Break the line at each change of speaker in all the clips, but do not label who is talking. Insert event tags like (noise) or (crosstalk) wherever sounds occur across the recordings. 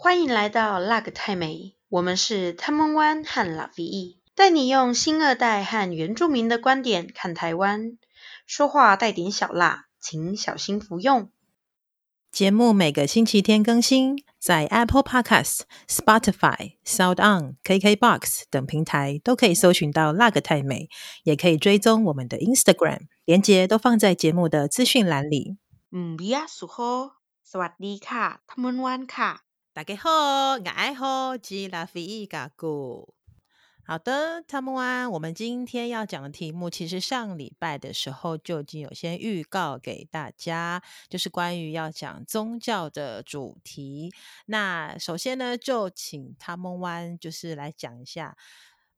欢迎来到辣个泰美，我们是汤姆湾和拉菲翼，带你用新二代和原住民的观点看台湾，说话带点小辣，请小心服用。
节目每个星期天更新，在 Apple Podcast、Spotify、Sound On、KKBox 等平台都可以搜寻到辣个泰美，也可以追踪我们的 Instagram，连结都放在节目的资讯栏里。
嗯，比亚苏吼，สวัสดีค่ะ，汤姆湾卡。
大家好，我爱好吉拉菲伊嘎古。好的，汤姆湾，我们今天要讲的题目，其实上礼拜的时候就已经有先预告给大家，就是关于要讲宗教的主题。那首先呢，就请汤姆湾就是来讲一下，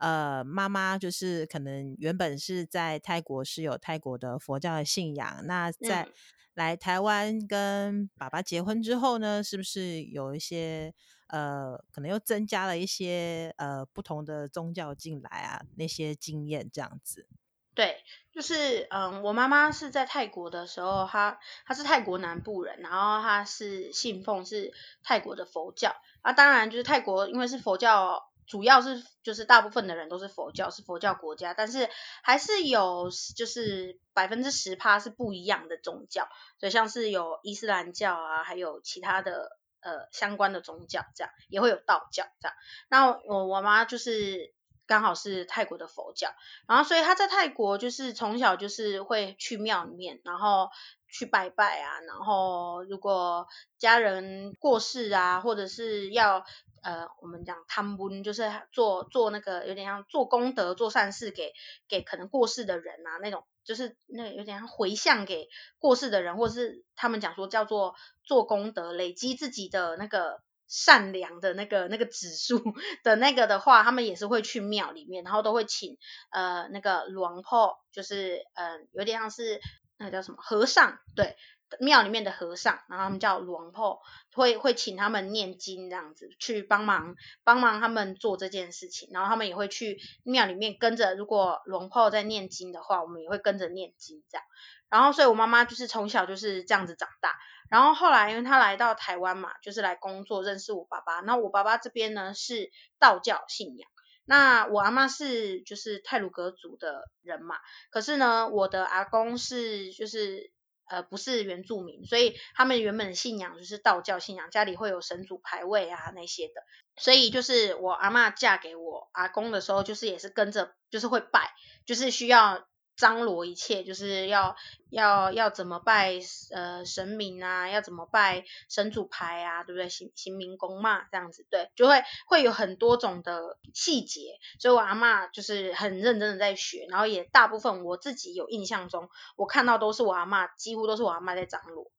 呃，妈妈就是可能原本是在泰国是有泰国的佛教的信仰，那在。嗯来台湾跟爸爸结婚之后呢，是不是有一些呃，可能又增加了一些呃不同的宗教进来啊？那些经验这样子。
对，就是嗯，我妈妈是在泰国的时候，她她是泰国南部人，然后她是信奉是泰国的佛教啊。当然，就是泰国因为是佛教。主要是就是大部分的人都是佛教，是佛教国家，但是还是有就是百分之十趴是不一样的宗教，所以像是有伊斯兰教啊，还有其他的呃相关的宗教，这样也会有道教这样。那我我妈就是刚好是泰国的佛教，然后所以她在泰国就是从小就是会去庙里面，然后去拜拜啊，然后如果家人过世啊，或者是要。呃，我们讲汤温就是做做那个有点像做功德、做善事给给可能过世的人啊，那种就是那有点像回向给过世的人，或者是他们讲说叫做做功德，累积自己的那个善良的那个那个指数的那个的话，他们也是会去庙里面，然后都会请呃那个龙婆，就是呃有点像是那个叫什么和尚，对。庙里面的和尚，然后他们叫龙婆，会会请他们念经这样子，去帮忙帮忙他们做这件事情，然后他们也会去庙里面跟着，如果龙婆在念经的话，我们也会跟着念经这样。然后，所以我妈妈就是从小就是这样子长大。然后后来，因为她来到台湾嘛，就是来工作，认识我爸爸。那我爸爸这边呢是道教信仰，那我阿妈是就是泰鲁格族的人嘛，可是呢，我的阿公是就是。呃，不是原住民，所以他们原本的信仰就是道教信仰，家里会有神主牌位啊那些的，所以就是我阿嬷嫁给我阿公的时候，就是也是跟着，就是会拜，就是需要。张罗一切，就是要要要怎么拜呃神明啊，要怎么拜神主牌啊，对不对？行行明公嘛，这样子对，就会会有很多种的细节，所以我阿嬷就是很认真的在学，然后也大部分我自己有印象中，我看到都是我阿嬷，几乎都是我阿嬷在张罗。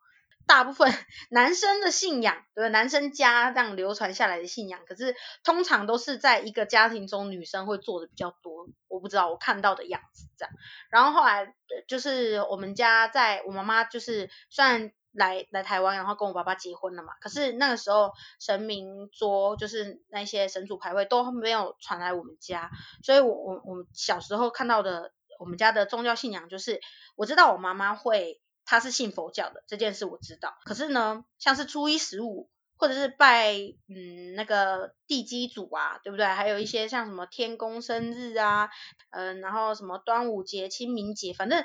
大部分男生的信仰，对不对？男生家这样流传下来的信仰，可是通常都是在一个家庭中，女生会做的比较多。我不知道我看到的样子这样。然后后来就是我们家在我妈妈就是虽然来来台湾，然后跟我爸爸结婚了嘛，可是那个时候神明桌就是那些神主牌位都没有传来我们家，所以我我我们小时候看到的我们家的宗教信仰就是，我知道我妈妈会。他是信佛教的这件事我知道，可是呢，像是初一十五或者是拜嗯那个地基主啊，对不对？还有一些像什么天公生日啊，嗯，然后什么端午节、清明节，反正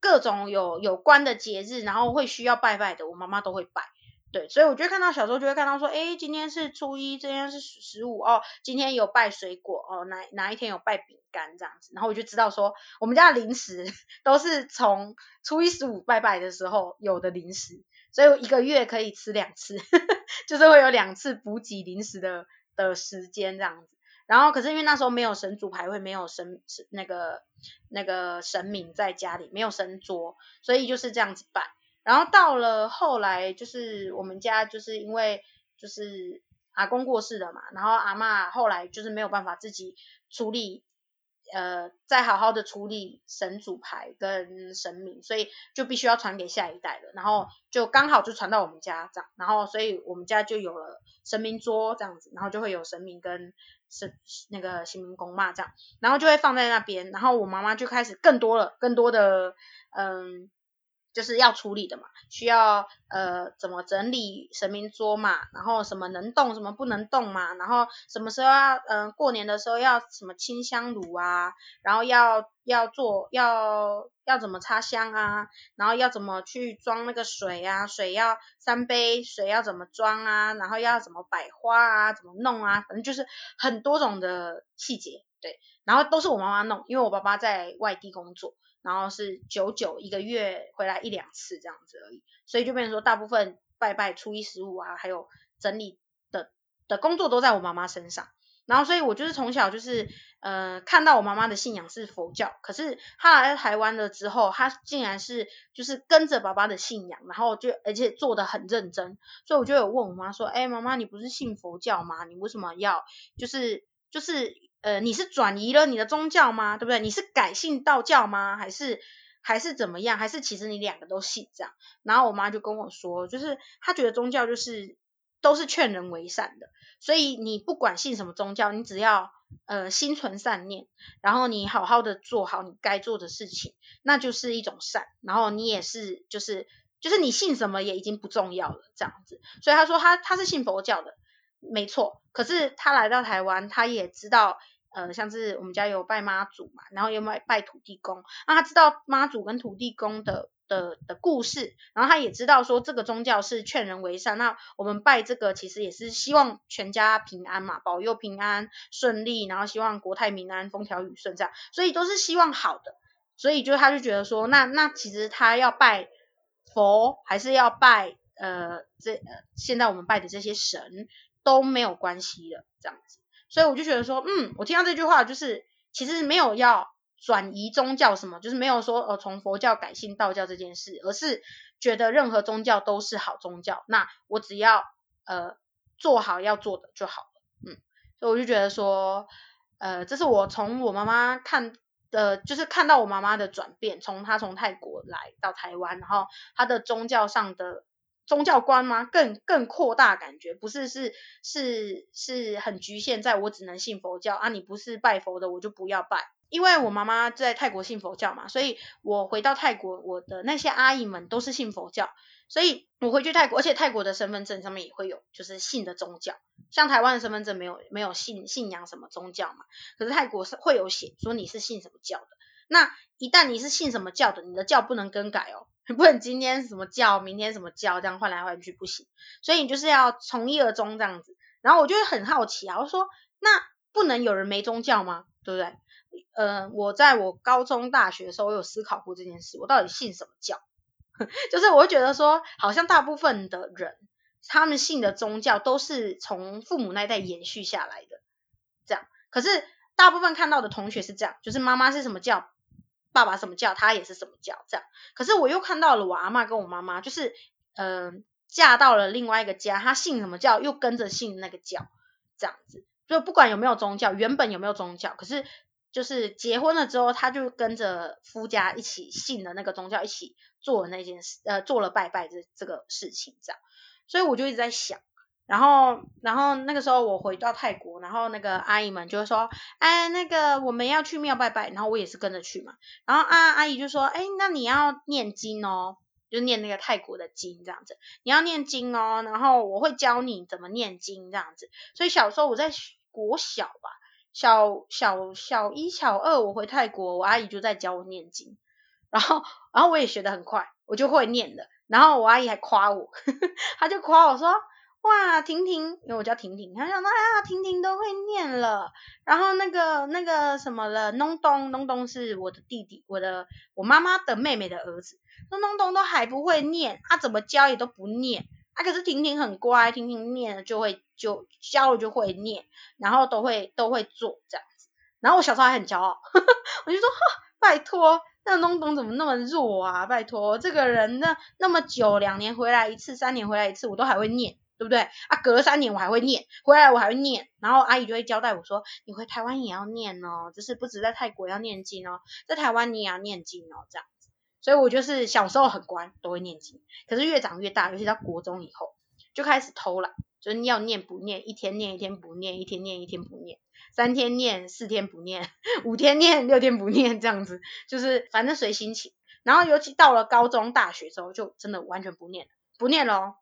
各种有有关的节日，然后会需要拜拜的，我妈妈都会拜。对，所以我就看到小时候就会看到说，哎，今天是初一，今天是十五哦，今天有拜水果哦，哪哪一天有拜饼干这样子，然后我就知道说，我们家的零食 (laughs) 都是从初一十五拜拜的时候有的零食，所以我一个月可以吃两次，呵 (laughs) 呵就是会有两次补给零食的的时间这样子。然后可是因为那时候没有神主牌位，没有神那个那个神明在家里，没有神桌，所以就是这样子拜。然后到了后来，就是我们家就是因为就是阿公过世了嘛，然后阿嬷后来就是没有办法自己处理，呃，再好好的处理神主牌跟神明，所以就必须要传给下一代了。然后就刚好就传到我们家这样，然后所以我们家就有了神明桌这样子，然后就会有神明跟神那个行明公嘛这样，然后就会放在那边，然后我妈妈就开始更多了，更多的嗯。就是要处理的嘛，需要呃怎么整理神明桌嘛，然后什么能动什么不能动嘛，然后什么时候要嗯、呃、过年的时候要什么清香炉啊，然后要要做要要怎么插香啊，然后要怎么去装那个水啊，水要三杯水要怎么装啊，然后要怎么摆花啊，怎么弄啊，反正就是很多种的细节，对，然后都是我妈妈弄，因为我爸爸在外地工作。然后是久久一个月回来一两次这样子而已，所以就变成说大部分拜拜初一十五啊，还有整理的的工作都在我妈妈身上。然后所以我就是从小就是呃看到我妈妈的信仰是佛教，可是她来台湾了之后，她竟然是就是跟着爸爸的信仰，然后就而且做得很认真，所以我就有问我妈说，哎，妈妈你不是信佛教吗？你为什么要就是就是。呃，你是转移了你的宗教吗？对不对？你是改信道教吗？还是还是怎么样？还是其实你两个都信这样？然后我妈就跟我说，就是她觉得宗教就是都是劝人为善的，所以你不管信什么宗教，你只要呃心存善念，然后你好好的做好你该做的事情，那就是一种善。然后你也是就是就是你信什么也已经不重要了这样子。所以她说她她是信佛教的，没错。可是她来到台湾，她也知道。呃，像是我们家有拜妈祖嘛，然后有拜拜土地公，那他知道妈祖跟土地公的的的故事，然后他也知道说这个宗教是劝人为善，那我们拜这个其实也是希望全家平安嘛，保佑平安顺利，然后希望国泰民安、风调雨顺这样，所以都是希望好的，所以就他就觉得说，那那其实他要拜佛还是要拜呃这呃现在我们拜的这些神都没有关系的这样子。所以我就觉得说，嗯，我听到这句话，就是其实没有要转移宗教什么，就是没有说呃从佛教改信道教这件事，而是觉得任何宗教都是好宗教，那我只要呃做好要做的就好了，嗯，所以我就觉得说，呃，这是我从我妈妈看的，就是看到我妈妈的转变，从她从泰国来到台湾，然后她的宗教上的。宗教观吗？更更扩大感觉，不是是是是很局限在我只能信佛教啊，你不是拜佛的我就不要拜。因为我妈妈在泰国信佛教嘛，所以我回到泰国，我的那些阿姨们都是信佛教，所以我回去泰国，而且泰国的身份证上面也会有就是信的宗教，像台湾的身份证没有没有信信仰什么宗教嘛，可是泰国是会有写说你是信什么教的，那一旦你是信什么教的，你的教不能更改哦。不能今天什么教，明天什么教，这样换来换去不行，所以你就是要从一而终这样子。然后我就很好奇啊，我说那不能有人没宗教吗？对不对？呃，我在我高中、大学的时候，我有思考过这件事，我到底信什么教？(laughs) 就是我会觉得说，好像大部分的人，他们信的宗教都是从父母那一代延续下来的，这样。可是大部分看到的同学是这样，就是妈妈是什么教。爸爸什么教，他也是什么教，这样。可是我又看到了我阿嬷跟我妈妈，就是嗯、呃，嫁到了另外一个家，她信什么教，又跟着信那个教，这样子。就不管有没有宗教，原本有没有宗教，可是就是结婚了之后，他就跟着夫家一起信了那个宗教，一起做那件事，呃，做了拜拜这这个事情，这样。所以我就一直在想。然后，然后那个时候我回到泰国，然后那个阿姨们就会说，哎，那个我们要去庙拜拜，然后我也是跟着去嘛。然后阿阿姨就说，哎，那你要念经哦，就念那个泰国的经这样子，你要念经哦，然后我会教你怎么念经这样子。所以小时候我在国小吧，小小小一、小二，我回泰国，我阿姨就在教我念经，然后然后我也学得很快，我就会念的。然后我阿姨还夸我，呵呵，她就夸我说。哇，婷婷，因为我叫婷婷，他想到啊，婷婷都会念了。然后那个那个什么了，农东，农东是我的弟弟，我的我妈妈的妹妹的儿子。那东东都还不会念，他、怎么教也都不念。啊，可是婷婷很乖，婷婷念了就会就教了就会念，然后都会都会做这样子。然后我小时候还很骄傲，呵 (laughs) 呵我就说，哈拜托，那东东怎么那么弱啊？拜托，这个人那那么久，两年回来一次，三年回来一次，我都还会念。对不对啊？隔了三年我还会念，回来我还会念，然后阿姨就会交代我说：“你回台湾也要念哦，就是不止在泰国要念经哦，在台湾你也要念经哦，这样子。”所以我就是小时候很乖，都会念经。可是越长越大，尤其到国中以后，就开始偷懒，就是要念不念，一天念一天不念，一天念一天不念，三天念四天不念，五天念六天不念，这样子，就是反正随心情。然后尤其到了高中、大学之后，就真的完全不念了，不念喽。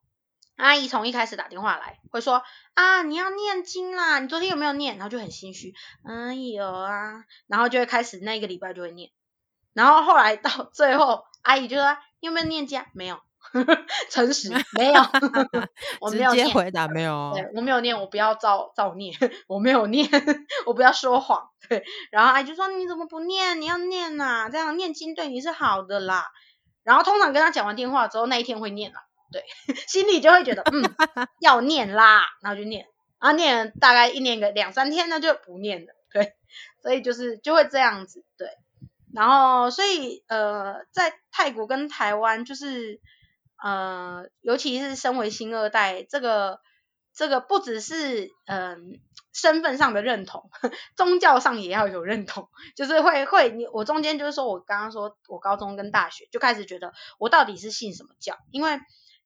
阿姨从一开始打电话来，会说啊，你要念经啦，你昨天有没有念？然后就很心虚，嗯，有啊，然后就会开始那一个礼拜就会念，然后后来到 (laughs) 最后，阿姨就说你有没有念经？没有。(laughs) 诚实没有，(laughs) 我没有
直接回答没有。
对，我没有念，我不要造造孽，我没有念，我不要说谎。对，然后阿姨就说你怎么不念？你要念呐、啊，这样念经对你是好的啦。然后通常跟他讲完电话之后，那一天会念了，对，(laughs) 心里就会觉得嗯要念啦，然后就念，然后念大概一念个两三天，那就不念了。对，所以就是就会这样子，对。然后所以呃，在泰国跟台湾就是。呃，尤其是身为新二代，这个这个不只是嗯、身份上的认同，(laughs) 宗教上也要有认同，就是会会你我中间就是说我刚刚说我高中跟大学就开始觉得我到底是信什么教，因为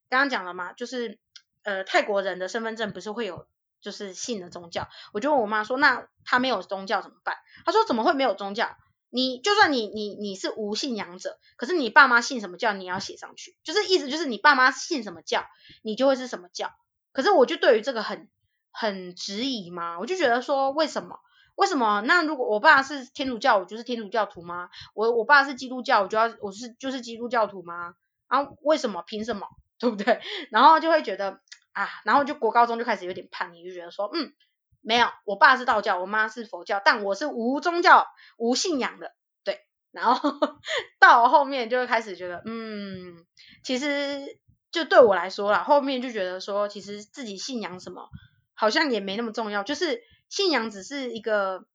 刚刚讲了嘛，就是呃泰国人的身份证不是会有就是信的宗教，我就问我妈说，那他没有宗教怎么办？她说怎么会没有宗教？你就算你你你是无信仰者，可是你爸妈信什么教，你要写上去，就是意思就是你爸妈信什么教，你就会是什么教。可是我就对于这个很很质疑嘛，我就觉得说为什么为什么？那如果我爸是天主教，我就是天主教徒吗？我我爸是基督教，我就要我是就是基督教徒吗？啊，为什么？凭什么？对不对？然后就会觉得啊，然后就国高中就开始有点叛逆，就觉得说嗯。没有，我爸是道教，我妈是佛教，但我是无宗教、无信仰的，对。然后 (laughs) 到后面就会开始觉得，嗯，其实就对我来说啦，后面就觉得说，其实自己信仰什么好像也没那么重要，就是信仰只是一个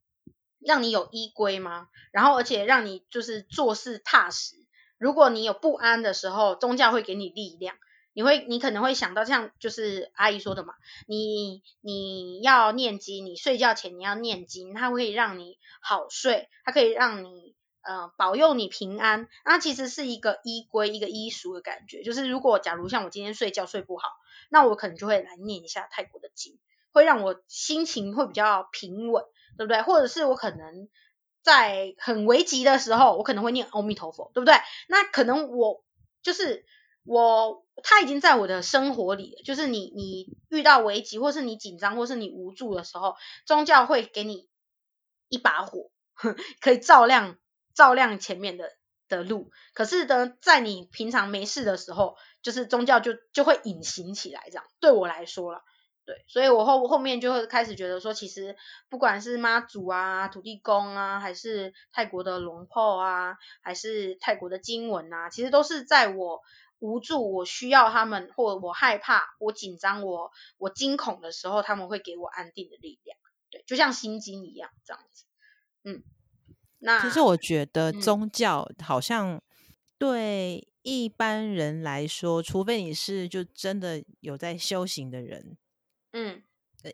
让你有依归嘛，然后而且让你就是做事踏实。如果你有不安的时候，宗教会给你力量。你会，你可能会想到像就是阿姨说的嘛，你你要念经，你睡觉前你要念经，它会让你好睡，它可以让你呃保佑你平安，那其实是一个依归一个依属的感觉。就是如果假如像我今天睡觉睡不好，那我可能就会来念一下泰国的经，会让我心情会比较平稳，对不对？或者是我可能在很危急的时候，我可能会念阿弥陀佛，对不对？那可能我就是。我他已经在我的生活里了，就是你你遇到危机，或是你紧张，或是你无助的时候，宗教会给你一把火，(laughs) 可以照亮照亮前面的的路。可是呢，在你平常没事的时候，就是宗教就就会隐形起来，这样对我来说啦，对，所以我后后面就会开始觉得说，其实不管是妈祖啊、土地公啊，还是泰国的龙婆啊，还是泰国的经文啊，其实都是在我。无助，我需要他们，或者我害怕、我紧张、我我惊恐的时候，他们会给我安定的力量。对，就像心经一样这样子。嗯，那
其实我觉得宗教好像对一般人来说，嗯、除非你是就真的有在修行的人，
嗯，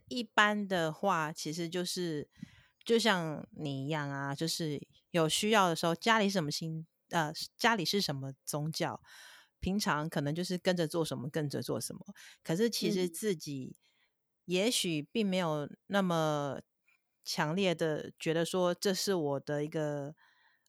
一般的话，其实就是就像你一样啊，就是有需要的时候，家里什么心呃，家里是什么宗教。平常可能就是跟着做什么，跟着做什么。可是其实自己也许并没有那么强烈的觉得说，这是我的一个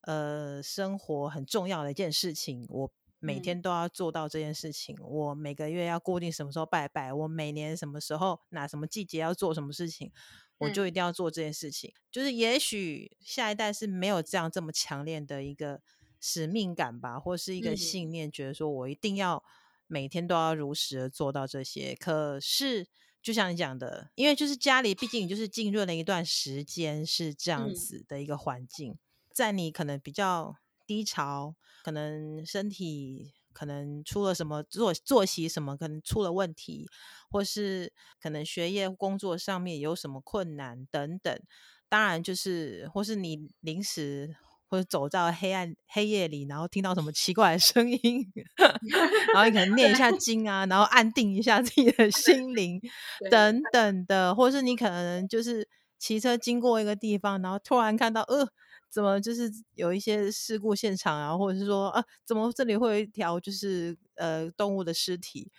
呃生活很重要的一件事情。我每天都要做到这件事情。嗯、我每个月要固定什么时候拜拜。我每年什么时候哪什么季节要做什么事情，我就一定要做这件事情。嗯、就是也许下一代是没有这样这么强烈的一个。使命感吧，或是一个信念，觉得说我一定要每天都要如实的做到这些。可是，就像你讲的，因为就是家里毕竟就是浸润了一段时间，是这样子的一个环境，在你可能比较低潮，可能身体可能出了什么作作息什么可能出了问题，或是可能学业工作上面有什么困难等等，当然就是或是你临时。或者走到黑暗黑夜里，然后听到什么奇怪的声音，(laughs) 然后你可能念一下经啊，然后安定一下自己的心灵等等的，或是你可能就是骑车经过一个地方，然后突然看到呃，怎么就是有一些事故现场啊，或者是说啊，怎么这里会有一条就是呃动物的尸体，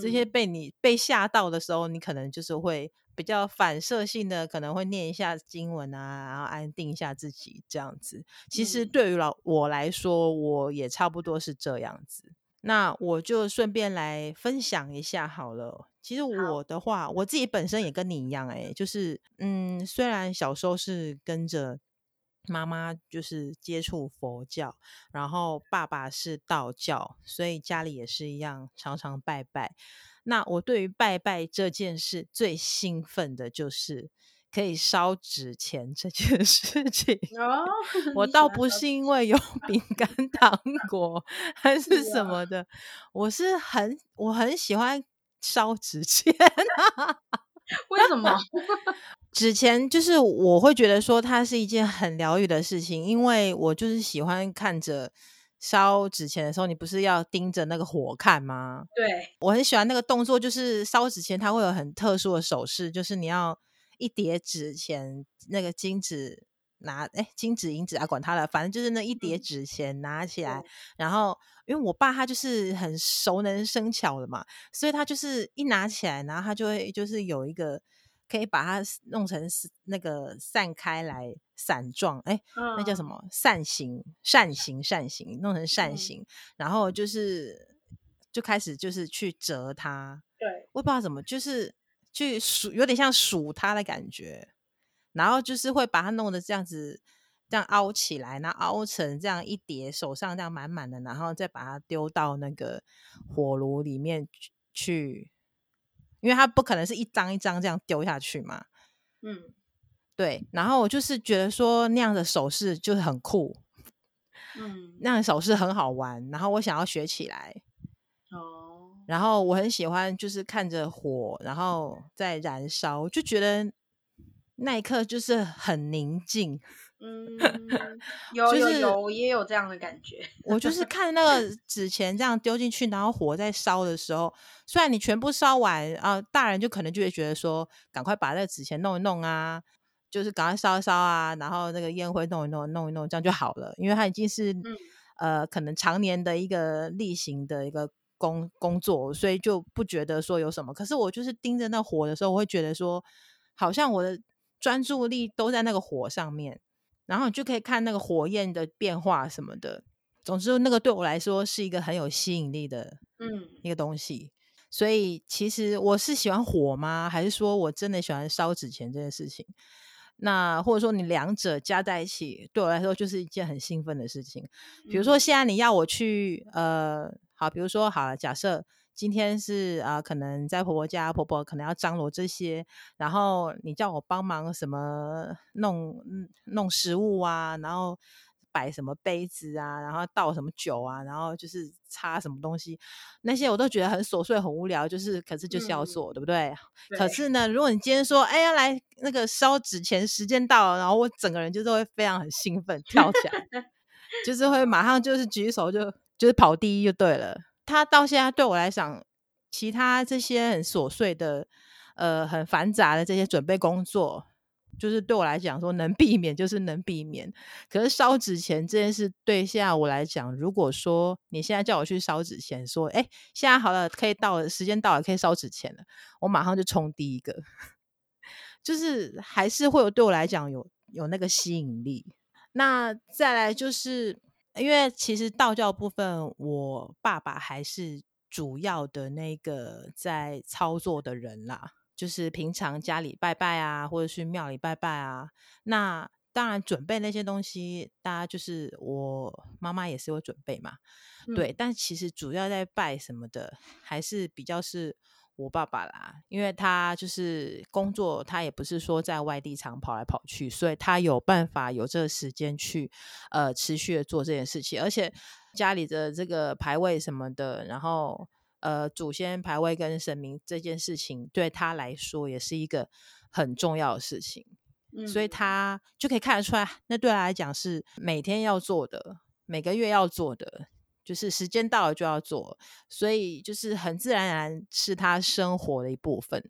这些被你被吓到的时候，你可能就是会比较反射性的，可能会念一下经文啊，然后安定一下自己这样子。其实对于老我来说，我也差不多是这样子。那我就顺便来分享一下好了。其实我的话，我自己本身也跟你一样，欸，诶，就是嗯，虽然小时候是跟着妈妈就是接触佛教，然后爸爸是道教，所以家里也是一样常常拜拜。那我对于拜拜这件事最兴奋的就是可以烧纸钱这件事情。哦，(laughs) 我倒不是因为有 (laughs) 饼干、糖果还是什么的，我是很我很喜欢烧纸钱。(laughs)
为什么？
纸钱就是我会觉得说它是一件很疗愈的事情，因为我就是喜欢看着烧纸钱的时候，你不是要盯着那个火看吗？
对，
我很喜欢那个动作，就是烧纸钱，它会有很特殊的手势，就是你要一叠纸钱，那个金纸拿，哎，金纸银纸啊，管它了，反正就是那一叠纸钱拿起来，嗯、然后因为我爸他就是很熟能生巧的嘛，所以他就是一拿起来，然后他就会就是有一个。可以把它弄成那个散开来散状，哎，那叫什么？扇形、扇形、扇形，弄成扇形，嗯、然后就是就开始就是去折它。
对，
我不知道怎么，就是去数，有点像数它的感觉。然后就是会把它弄得这样子，这样凹起来，然后凹成这样一叠，手上这样满满的，然后再把它丢到那个火炉里面去。因为它不可能是一张一张这样丢下去嘛，
嗯，
对。然后我就是觉得说那样的手势就是很酷，
嗯，
那样的手势很好玩。然后我想要学起来，
哦。
然后我很喜欢就是看着火，然后在燃烧，就觉得那一刻就是很宁静。
嗯，有有有，我也有这样的感觉。
我就是看那个纸钱这样丢进去，然后火在烧的时候，虽然你全部烧完啊，大人就可能就会觉得说，赶快把那个纸钱弄一弄啊，就是赶快烧一烧啊，然后那个烟灰弄一弄，弄一弄，这样就好了。因为它已经是、嗯、呃，可能常年的一个例行的一个工工作，所以就不觉得说有什么。可是我就是盯着那火的时候，我会觉得说，好像我的专注力都在那个火上面。然后你就可以看那个火焰的变化什么的，总之那个对我来说是一个很有吸引力的，嗯，一个东西。所以其实我是喜欢火吗？还是说我真的喜欢烧纸钱这件事情？那或者说你两者加在一起，对我来说就是一件很兴奋的事情。比如说现在你要我去，呃，好，比如说好了，假设。今天是啊、呃，可能在婆婆家，婆婆可能要张罗这些，然后你叫我帮忙什么弄弄食物啊，然后摆什么杯子啊，然后倒什么酒啊，然后就是擦什么东西，那些我都觉得很琐碎、很无聊，就是可是就是要做，嗯、对不对？对。可是呢，如果你今天说，哎呀，来那个烧纸钱，时间到了，然后我整个人就是会非常很兴奋，跳起来，(laughs) 就是会马上就是举手就就是跑第一就对了。他到现在对我来讲，其他这些很琐碎的、呃，很繁杂的这些准备工作，就是对我来讲说能避免就是能避免。可是烧纸钱这件事，对现在我来讲，如果说你现在叫我去烧纸钱，说，哎，现在好了，可以到了，时间到了，可以烧纸钱了，我马上就冲第一个，(laughs) 就是还是会有对我来讲有有那个吸引力。那再来就是。因为其实道教部分，我爸爸还是主要的那个在操作的人啦。就是平常家里拜拜啊，或者去庙里拜拜啊。那当然准备那些东西，大家就是我妈妈也是有准备嘛。嗯、对，但其实主要在拜什么的，还是比较是。我爸爸啦，因为他就是工作，他也不是说在外地常跑来跑去，所以他有办法有这个时间去呃持续的做这件事情，而且家里的这个排位什么的，然后呃祖先排位跟神明这件事情对他来说也是一个很重要的事情，嗯，所以他就可以看得出来，那对他来讲是每天要做的，每个月要做的。就是时间到了就要做，所以就是很自然然是他生活的一部分。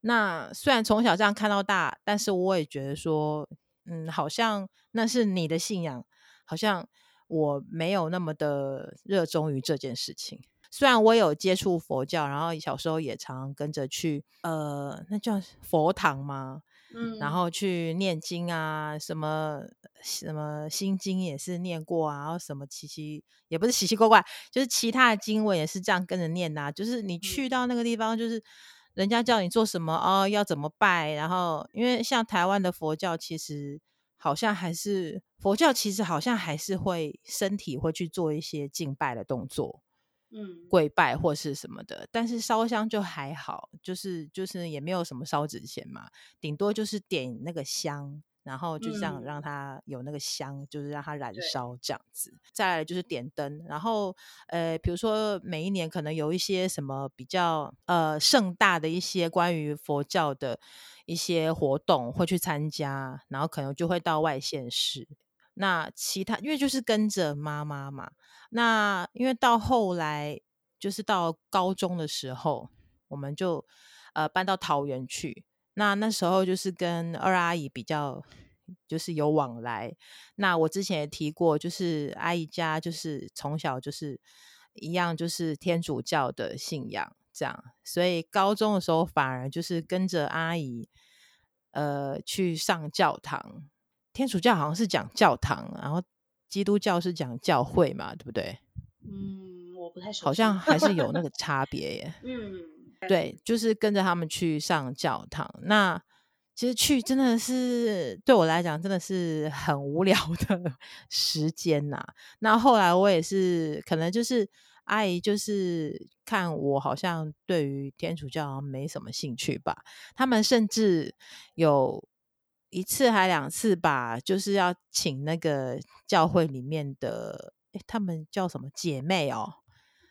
那虽然从小这样看到大，但是我也觉得说，嗯，好像那是你的信仰，好像我没有那么的热衷于这件事情。虽然我有接触佛教，然后小时候也常常跟着去，呃，那叫佛堂吗？嗯，然后去念经啊，什么什么心经也是念过啊，然后什么奇奇也不是奇奇怪怪，就是其他的经文也是这样跟着念呐、啊。就是你去到那个地方，就是人家叫你做什么哦，要怎么拜，然后因为像台湾的佛教，其实好像还是佛教，其实好像还是会身体会去做一些敬拜的动作。嗯，跪拜或是什么的，但是烧香就还好，就是就是也没有什么烧纸钱嘛，顶多就是点那个香，然后就这样让它有那个香，嗯、就是让它燃烧这样子。再来就是点灯，然后呃，比如说每一年可能有一些什么比较呃盛大的一些关于佛教的一些活动会去参加，然后可能就会到外县市。那其他因为就是跟着妈妈嘛，那因为到后来就是到高中的时候，我们就呃搬到桃园去。那那时候就是跟二阿姨比较就是有往来。那我之前也提过，就是阿姨家就是从小就是一样就是天主教的信仰这样，所以高中的时候反而就是跟着阿姨呃去上教堂。天主教好像是讲教堂，然后基督教是讲教会嘛，对不对？
嗯，我不太熟。
好像还是有那个差别耶。嗯，对，就是跟着他们去上教堂。那其实去真的是对我来讲真的是很无聊的时间呐。那后来我也是，可能就是阿姨就是看我好像对于天主教没什么兴趣吧，他们甚至有。一次还两次吧，就是要请那个教会里面的，诶他们叫什么姐妹哦？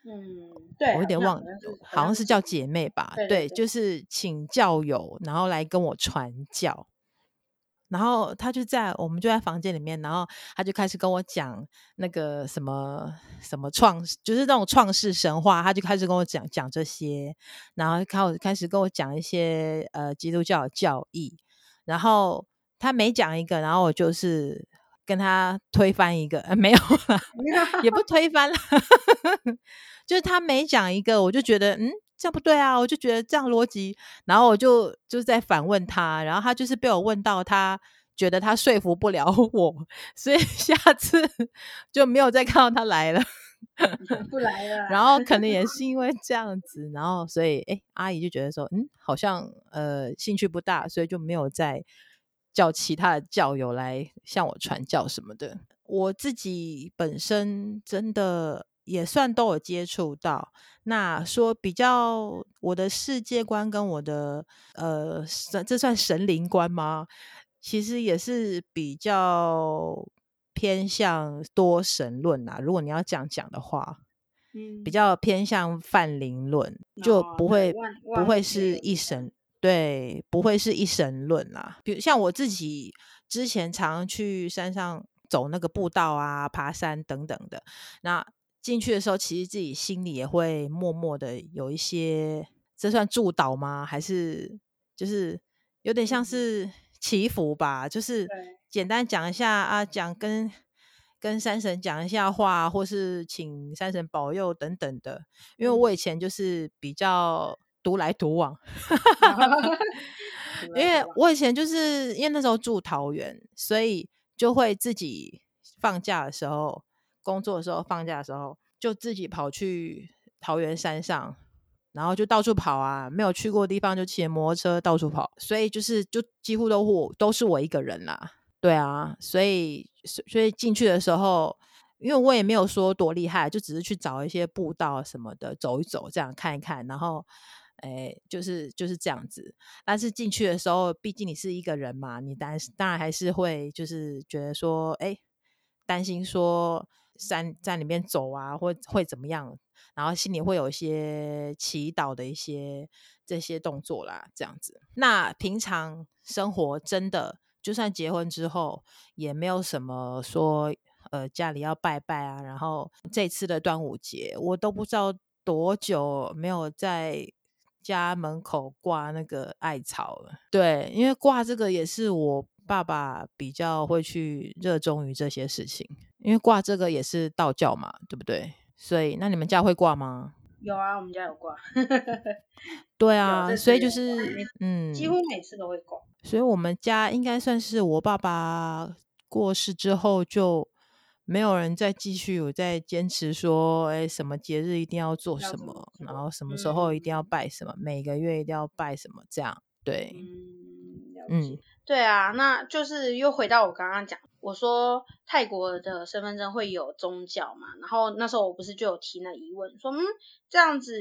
嗯，对，
我有点忘了，好像是叫姐妹吧？对，对，对，对，就是请教友，然后来跟我传教。然后他就在我们就在房间里面，然后他就开始跟我讲那个什么什么创，就是那种创世神话，他就开始跟我讲讲这些，然后开开始跟我讲一些呃基督教的教义，然后。他每讲一个，然后我就是跟他推翻一个，呃，没有了，(laughs) 也不 (laughs) 推翻了，就是他每讲一个，我就觉得，嗯，这样不对啊，我就觉得这样逻辑，然后我就就是在反问他，然后他就是被我问到，他觉得他说服不了我，所以 (laughs) 下次就没有再看到他来了，
不来了。
然后可能也是因为这样子，然后所以，哎，阿姨就觉得说，嗯，好像呃兴趣不大，所以就没有再。叫其他的教友来向我传教什么的，我自己本身真的也算都有接触到。那说比较我的世界观跟我的呃，这算神灵观吗？其实也是比较偏向多神论啊。如果你要这样讲的话，嗯，比较偏向泛灵论，就不会不会是一神。对，不会是一神论啦。比如像我自己之前常去山上走那个步道啊、爬山等等的，那进去的时候，其实自己心里也会默默的有一些，这算祝祷吗？还是就是有点像是祈福吧？就是简单讲一下啊，讲跟跟山神讲一下话，或是请山神保佑等等的。因为我以前就是比较。独来独往，(laughs) 因为我以前就是因为那时候住桃园，所以就会自己放假的时候、工作的时候、放假的时候，就自己跑去桃园山上，然后就到处跑啊，没有去过的地方就骑摩托车到处跑，所以就是就几乎都我都是我一个人啦。对啊，所以所以进去的时候，因为我也没有说多厉害，就只是去找一些步道什么的走一走，这样看一看，然后。哎，就是就是这样子。但是进去的时候，毕竟你是一个人嘛，你当然当然还是会就是觉得说，哎，担心说山在里面走啊，或会怎么样，然后心里会有一些祈祷的一些这些动作啦，这样子。那平常生活真的，就算结婚之后，也没有什么说，呃，家里要拜拜啊。然后这次的端午节，我都不知道多久没有在。家门口挂那个艾草了，对，因为挂这个也是我爸爸比较会去热衷于这些事情，因为挂这个也是道教嘛，对不对？所以那你们家会挂吗？
有啊，我们家有挂。(laughs)
对啊，所以就是嗯，
几乎每次都会挂。
所以我们家应该算是我爸爸过世之后，就没有人再继续有在坚持说，哎，什么节日一定要做什么，然后什么时候一定要拜什么，嗯、每个月一定要拜什么，这样对。
嗯，对啊，那就是又回到我刚刚讲，我说泰国的身份证会有宗教嘛，然后那时候我不是就有提那疑问，说嗯，这样子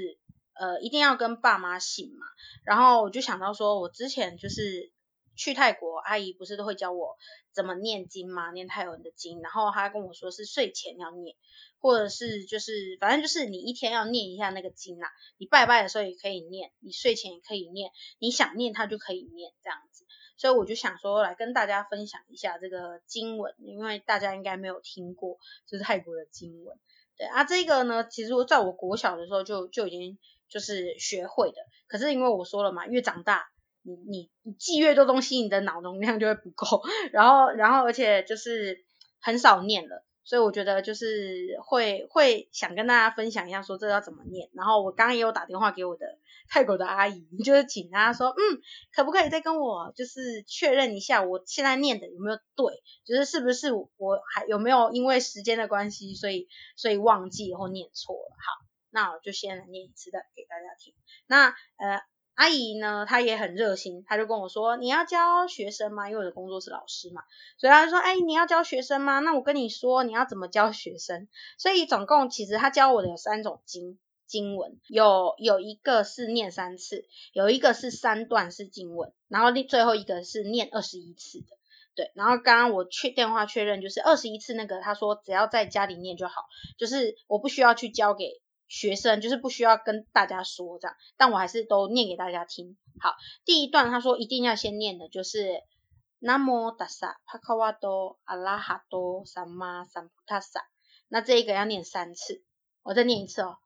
呃一定要跟爸妈姓嘛，然后我就想到说，我之前就是去泰国，阿姨不是都会教我怎么念经嘛，念泰文的经，然后她跟我说是睡前要念，或者是就是反正就是你一天要念一下那个经啊，你拜拜的时候也可以念，你睡前也可以念，你想念它就可以念这样子。所以我就想说，来跟大家分享一下这个经文，因为大家应该没有听过，就是泰国的经文。对啊，这个呢，其实我在我国小的时候就就已经就是学会的。可是因为我说了嘛，越长大，你你你记越多东西，你的脑容量就会不够。(laughs) 然后然后而且就是很少念了。所以我觉得就是会会想跟大家分享一下，说这要怎么念。然后我刚刚也有打电话给我的泰国的阿姨，就是请她说，嗯，可不可以再跟我就是确认一下，我现在念的有没有对，就是是不是我还有没有因为时间的关系，所以所以忘记或念错了。好，那我就先来念一次的给大家听。那呃。阿姨呢，她也很热心，她就跟我说：“你要教学生吗？因为我的工作是老师嘛，所以她就说：‘哎，你要教学生吗？那我跟你说，你要怎么教学生。’所以总共其实她教我的有三种经经文，有有一个是念三次，有一个是三段式经文，然后最后一个是念二十一次的。对，然后刚刚我去电话确认，就是二十一次那个，他说只要在家里念就好，就是我不需要去教给。”学生就是不需要跟大家说这样，但我还是都念给大家听。好，第一段他说一定要先念的就是南无达萨帕卡瓦多阿拉哈多萨玛萨普塔萨，那这一个要念三次，我再念一次哦，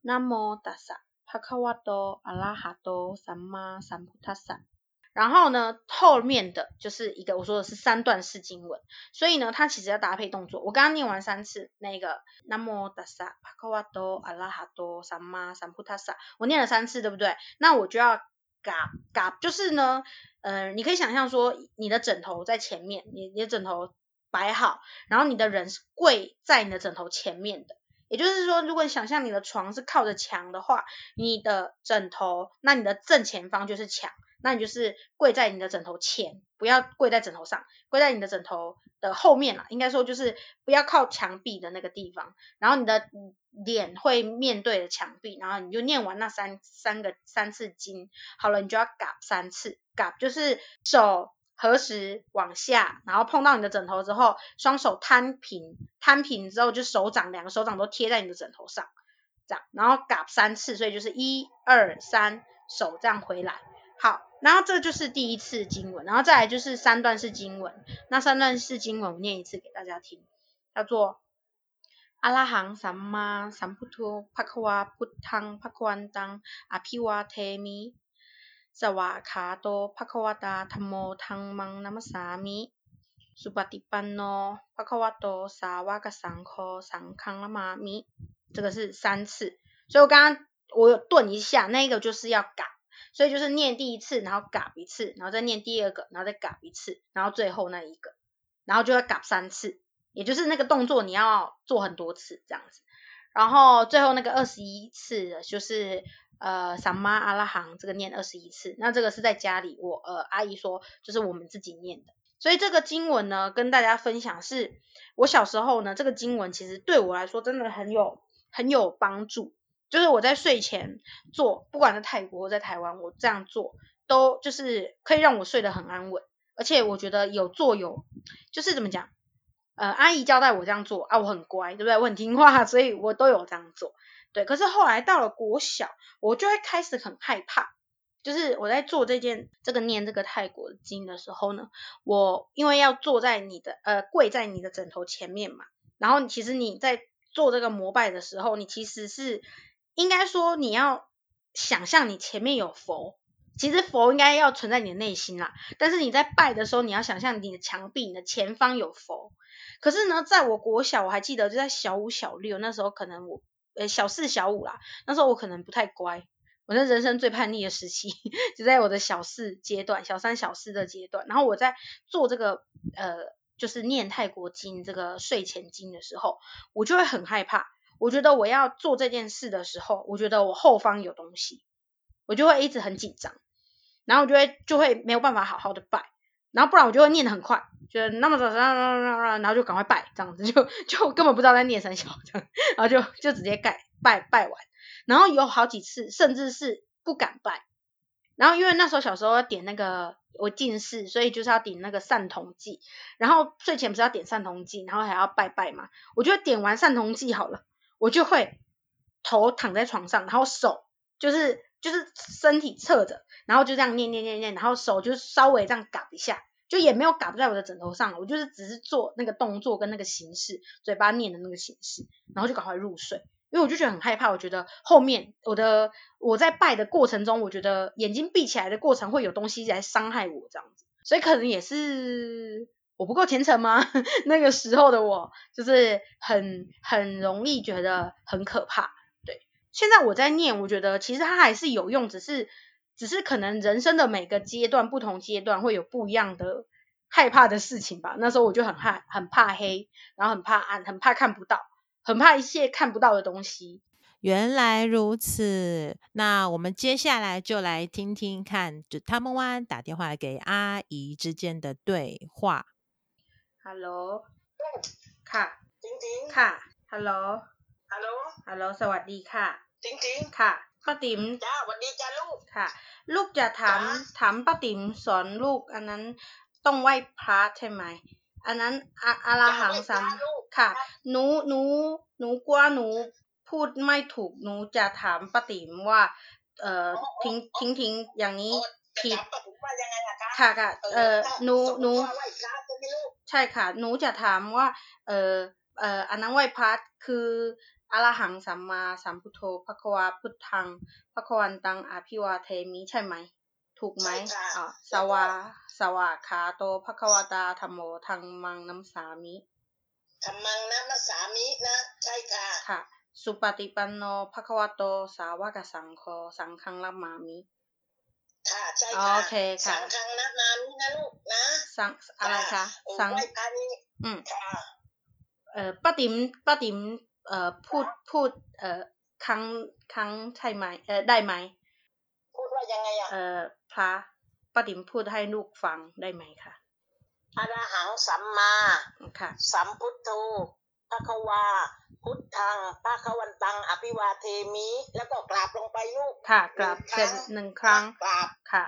南无达萨帕卡瓦多阿拉哈多萨玛萨普塔萨。然后呢，后面的就是一个我说的是三段式经文，所以呢，它其实要搭配动作。我刚刚念完三次那个南无达萨帕卡瓦多阿拉哈多萨玛萨普塔萨，我念了三次，对不对？那我就要嘎嘎，就是呢，呃，你可以想象说，你的枕头在前面，你你的枕头摆好，然后你的人是跪在你的枕头前面的，也就是说，如果你想象你的床是靠着墙的话，你的枕头，那你的正前方就是墙。那你就是跪在你的枕头前，不要跪在枕头上，跪在你的枕头的后面啦。应该说就是不要靠墙壁的那个地方，然后你的脸会面对着墙壁，然后你就念完那三三个三次经，好了，你就要嘎三次，嘎就是手合十往下，然后碰到你的枕头之后，双手摊平，摊平之后就手掌两个手掌都贴在你的枕头上，这样，然后嘎三次，所以就是一二三，手这样回来。好，然后这就是第一次经文，然后再来就是三段式经文。那三段式经文我念一次给大家听，叫做阿拉罕萨玛萨普托帕克瓦布汤帕克万当阿皮瓦特米萨瓦卡多帕克瓦达塔摩汤芒那么萨米苏巴蒂班诺帕克瓦多萨瓦卡桑科桑康拉玛米。这个是三次，所以我刚刚我有顿一下，那个就是要改。所以就是念第一次，然后嘎一次，然后再念第二个，然后再嘎一次，然后最后那一个，然后就要嘎三次，也就是那个动作你要做很多次这样子。然后最后那个二十一次的就是呃萨玛阿拉行这个念二十一次，那这个是在家里我呃阿姨说就是我们自己念的。所以这个经文呢跟大家分享是我小时候呢这个经文其实对我来说真的很有很有帮助。就是我在睡前做，不管在泰国或在台湾，我这样做都就是可以让我睡得很安稳，而且我觉得有做有，就是怎么讲，呃，阿姨交代我这样做啊，我很乖，对不对？我很听话，所以我都有这样做。对，可是后来到了国小，我就会开始很害怕，就是我在做这件这个念这个泰国经的时候呢，我因为要坐在你的呃跪在你的枕头前面嘛，然后其实你在做这个膜拜的时候，你其实是。应该说，你要想象你前面有佛，其实佛应该要存在你的内心啦。但是你在拜的时候，你要想象你的墙壁、你的前方有佛。可是呢，在我国小，我还记得就在小五、小六那时候，可能我呃小四小五啦，那时候我可能不太乖，我那人生最叛逆的时期，就在我的小四阶段，小三小四的阶段，然后我在做这个呃就是念泰国经这个睡前经的时候，我就会很害怕，我觉得我要做这件事的时候，我觉得我后方有东西，我就会一直很紧张，然后我就会就会没有办法好好的拜。然后不然我就会念得很快，觉得那么早，然后就赶快拜，这样子就就根本不知道在念三小这样，然后就就直接盖拜拜完，然后有好几次甚至是不敢拜，然后因为那时候小时候要点那个我近视，所以就是要点那个散瞳剂，然后睡前不是要点散瞳剂，然后还要拜拜嘛，我就点完散瞳剂好了，我就会头躺在床上，然后手就是就是身体侧着。然后就这样念念念念，然后手就稍微这样嘎一下，就也没有嘎在我的枕头上，我就是只是做那个动作跟那个形式，嘴巴念的那个形式，然后就赶快入睡。因为我就觉得很害怕，我觉得后面我的我在拜的过程中，我觉得眼睛闭起来的过程会有东西来伤害我这样子，所以可能也是我不够虔诚吗？(laughs) 那个时候的我就是很很容易觉得很可怕。对，现在我在念，我觉得其实它还是有用，只是。只是可能人生的每个阶段，不同阶段会有不一样的害怕的事情吧。那时候我就很害，很怕黑，然后很怕暗，很怕看不到，很怕一切看不到的东西。
原来如此，那我们接下来就来听听看，就他们湾打电话给阿姨之间的对话。
ฮัลโหล ค่ะ
จริงจริง
ค่ะ ฮัลโหล
ฮัลโหล
ฮัลโหล สวัสดีค่ะ
จริ
งจริงค่ะป้าติ๋ม
จ้าสวัสดีจ้าลูก
ค่ะ ลูกจะถาม ถามป้าติ๋มสอนลูก อันนั้นต้องไหว้พระใช่ไหม อันนั้นอะอะลาหังสัมค่ะ หนู หนู หนูกลัวหนูพูดไม่ถูก หนูจะถามป้าติ๋มว่า เอ่อ ทิ้ง ทิ้งทิ้งอย่างนี้ผิดค่ะค่ะ เอ่อ หนู หนู ใช่ค่ะ หนูจะถามว่า เอ่อเอ่ออันนั้นไหว้พระคืออะระหังสัมมาสัมพุทโธภควาพุทธังภควันตังอภิวาเทมิใช่ไหม ถูกไหมอ่าสวา สวาขาโตภควตาธรรมโมทังมังนัมสามิ
ธรรมังนัมสามินะ ใช่ค่ะ
ค่ะ สุปฏิปันโนภควโต สาวกสังโฆสังฆังละมามิ
ค่ะ ใช่ค่ะโอเคค่ะสังฆังละมามินะลูกนะ
สังอะไรคะสัง
อืมค่ะ
เอ่อป้าติ๋มป้าติ๋มเอ่อพูดพูด เอ่อครั้งครั้งใช่ไหมเอ่อได้ไหม
พูดว่ายังไงอะ
เอ่อพระป้าติ๋มพูดให้ลูกฟังได้ไหมคะ
อรหังสัมมา
ค่ะ
สัมพุทโธภควา พุทธังภควันตัง อภิวาเทมิ แล้วก็กราบลงไปลูก
ค่ะ กราบเป็นหนึ่งครั้ง
กราบ
ค่ะ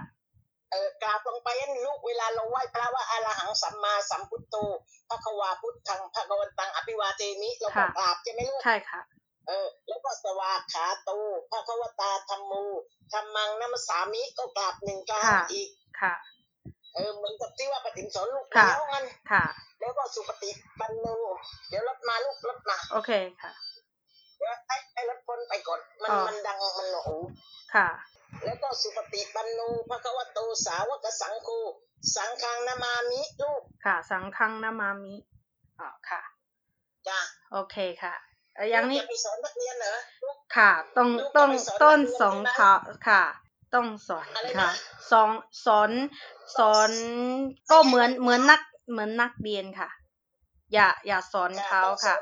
เออกราบลงไปนั่นลูกเวลาเราไหว้พระว่าอรหังสัมมาสัมพุทโธภควาพุทธังภควันตังอภิวาเทมิเราก็กราบใช่ไหมลูก
ใช่ค่ะ
เออแล้วก็สวาขาตูพระควตาธรรมูธรรมังนัมสามิก็กราบหนึ่งกราบอีก
ค่ะ
เออเหมือนกับที่ว่าปฏิมสอนลูก
แล้ว
งัน
ค่ะ
แล้วก็สุปฏิปันโนเดี๋ยวรถมาลูกรถมา
โอเคค่ะ
เดี๋ยวไอ้ไอ้รถคนไปก่อนมันมันดังมันหนู
ค่ะ
แล้วก็สุปฏิปันโนพระควโตสาวกสังคูสังฆังนามามิลูก
ค่ะ สังฆังนามามิอ๋อค่ะ
จ้า
โอเคค่ะอย่างนี้
สอนนักเรียนเหรอ
ค่ะ ต้องต้องต้นสองค่ะค่ะ ต้องสอนค่ะสอนสอนสอนก็เหมือนเหมือนนักเหมือนนักเรียนค่ะ อย่าอย่าสอนเขาค่ะ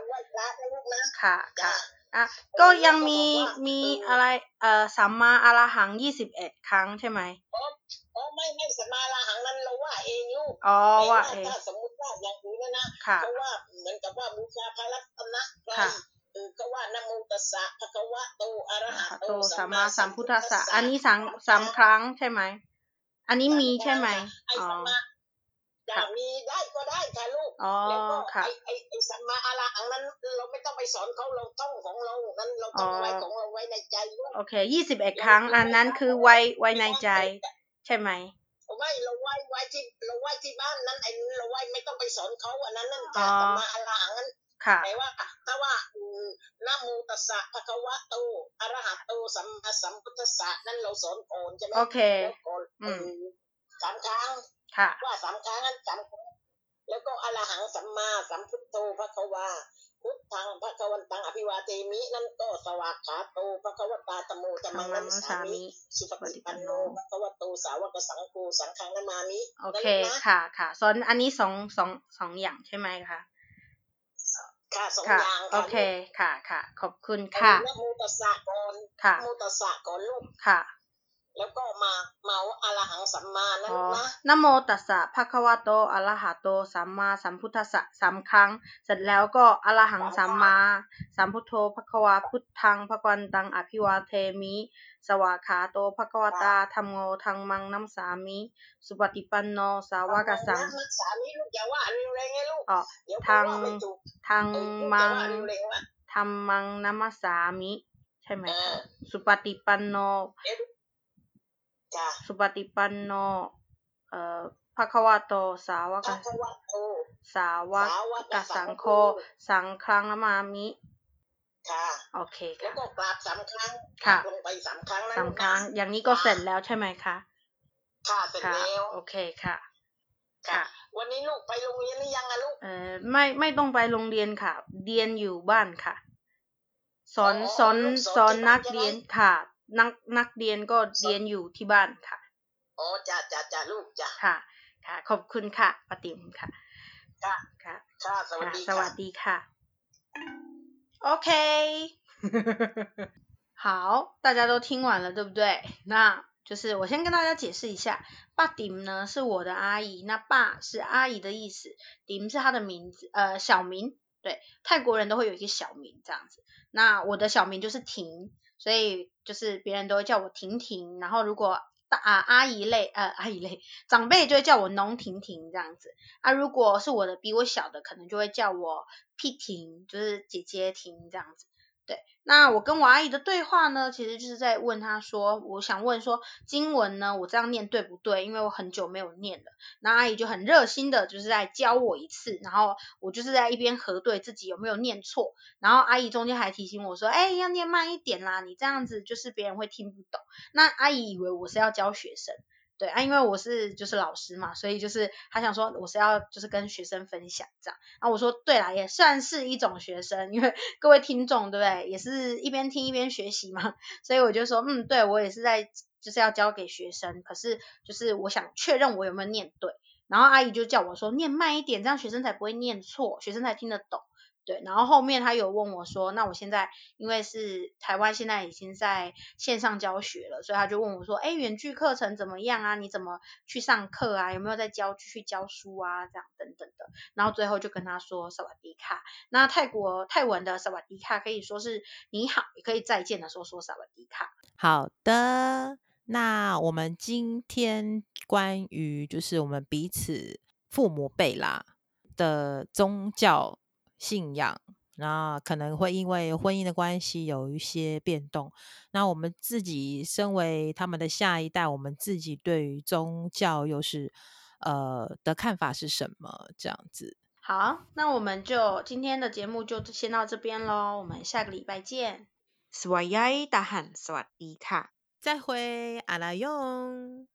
ค่ะค่ะ อะก็ยังมีมีอะไรเอ่อสัมมาอรหังยี่สิบเอ็ดครั้งใช่ไหม
อ๋อไม่ไม่สัมมาอรหังนั้นเราว่าเองลูก
อ๋อว่าเอง
ถ้าสมมติว่าอย่างนี้นะนะเพราะว่าเหมือนกับว่าบูชาพระรัตนตรัยก็ว่านโมตัสสะภะคะวะโตอะระหะโตสัมมาสัมพุทธัสสะ
อันนี้สามสามครั้งใช่ไหมอันนี้มีใช่ไหม
อ๋อ จะมีได้ก็ได้ค่ะลูก
แล้วก็
ไอไอไอสัมมาอะระหังนั้นเราไม่ต้องไปสอนเขาเราท่องของเรานั้นเราต้องไว้ของเราไว้ในใจลูก
โอเคยี่สิบเอ็ดครั้งอันนั้นคือไว้ไว้ในใจ ใช่ไหม
ไม่เราไว้ไว้ที่เราไว้ที่บ้านนั้นไอเราไว้ไม่ต้องไปสอนเขาอันนั้นนั่นสัมมาอะระหังนั้นแต่ว่าถ้าว่านะโมตัสสะภะคะวะโตอะระหะโตสัมมาสัมพุทธัสสะนั่นเราสอนก่อนใช่ไหม
โอเค
อืมสามครั้ง ว่าสามครั้งนั้นสามครั้งแล้วก็อรหังสัมมาสัมพุทโธภะคะวาพุททังพระกวันตังอภิวาเทมิ นั่นก็สวากขาโตพระกวตาตโมตมังนัมสามิสุปฏิปันโนพระกวโตสาวกสังโฆสังฆังนามามิ
โอเคค่ะค่ะสอนอันนี้สองสองสองอย่างใช่ไหมคะ
ค่ะสองอย่าง
โอเคค่ะค่ะ ขอบคุณค่ะ
นะโมตัสสะก่อน
ค่ะ
โมตัสสะก่อนลูก
ค่ะ
แล้วก็มาเมาอรหังสัมมานะลูกนะ
นะโมตัสสะภะคะวะโตอะระหะโตสัมมาสัมพุทธัสสะสามครั้ง เสร็จแล้วก็อะระหังสัมมาสัมพุทโธภะคะวะพุทธังภะควันตังอภิวาเทมิ สวาขาโตภะคะวตาธรรมโงทังมังนัมสามิ สุปฏิปันโนสาวกสัง
สามิลูกอย่าว่าเร็วไงลูก
อ๋อทางทางมังธรรมังนัมสามิ ใช่ไหมคะสุปฏิปันโน สุปฏิปันโนเอ่อภะคะวะโต สาวกสาวกสังโฆสังฆังนามามิ
ค่ะ
โอเคค่ะแล้
วก็กราบสามครั้ง
ค่ะ
ลงไปสามครั้ง
สามครั้ง อย่างนี้ก็เสร็จแล้วใช่ไหมคะ
ค่ะเสร็จแล้ว
โอเคค่ะ
ค่ะ วันนี้ลูกไปโรงเรียนหรือยังอะลูก
เอ่อไม่ไม่ต้องไปโรงเรียนค่ะ เรียนอยู่บ้านค่ะ สอนสอนสอนนักเรียนค่ะ นักนักเรียนก็เรียนอยู่ที่บ้านค่ะ
อ๋อจ้าจ้าจ้าลูกจ้า
ค่ะ ค่ะ ขอบคุณค่ะปฏิมค่ะ
ค่ะ
ค่ะ
ค่ะสวัสดี
สวัสดีค่ะ OK 好，大家都听完了，对不对？那就是我先跟大家解释一下，爸顶呢是我的阿姨，那爸是阿姨的意思，顶是他的名字，呃，小名，对，泰国人都会有一个小名这样子。那我的小名就是婷。 所以就是别人都会叫我婷婷，然后如果大啊阿姨类呃阿姨类长辈就会叫我农婷婷这样子啊，如果是我的比我小的，可能就会叫我屁婷，就是姐姐婷这样子。对，那我跟我阿姨的对话呢，其实就是在问她说，我想问说经文呢，我这样念对不对？因为我很久没有念了。那阿姨就很热心的，就是在教我一次，然后我就是在一边核对自己有没有念错。然后阿姨中间还提醒我说，哎，要念慢一点啦，你这样子就是别人会听不懂。那阿姨以为我是要教学生。对啊，因为我是就是老师嘛，所以就是他想说我是要就是跟学生分享这样。然后我说对啦，也算是一种学生，因为各位听众对不对，也是一边听一边学习嘛，所以我就说嗯，对我也是在就是要教给学生，可是就是我想确认我有没有念对。然后阿姨就叫我说念慢一点，这样学生才不会念错，学生才听得懂。对，然后后面他有问我说，那我现在因为是台湾，现在已经在线上教学了，所以他就问我说，哎，远距课程怎么样啊？你怎么去上课啊？有没有在教继续教书啊？这样等等的。然后最后就跟他说萨瓦迪卡。那泰国泰文的萨瓦迪卡可以说是你好，也可以再见的时候说萨瓦迪卡。
好的，那我们今天关于就是我们彼此父母辈啦的宗教。信仰，那可能会因为婚姻的关系有一些变动。那我们自己身为他们的下一代，我们自己对于宗教又是呃的看法是什么？这样子。
好，那我们就今天的节目就先到这边喽。我们下个礼拜见。
สวัสดี大汉，สวัสดีค่ะ，再会，阿拉勇。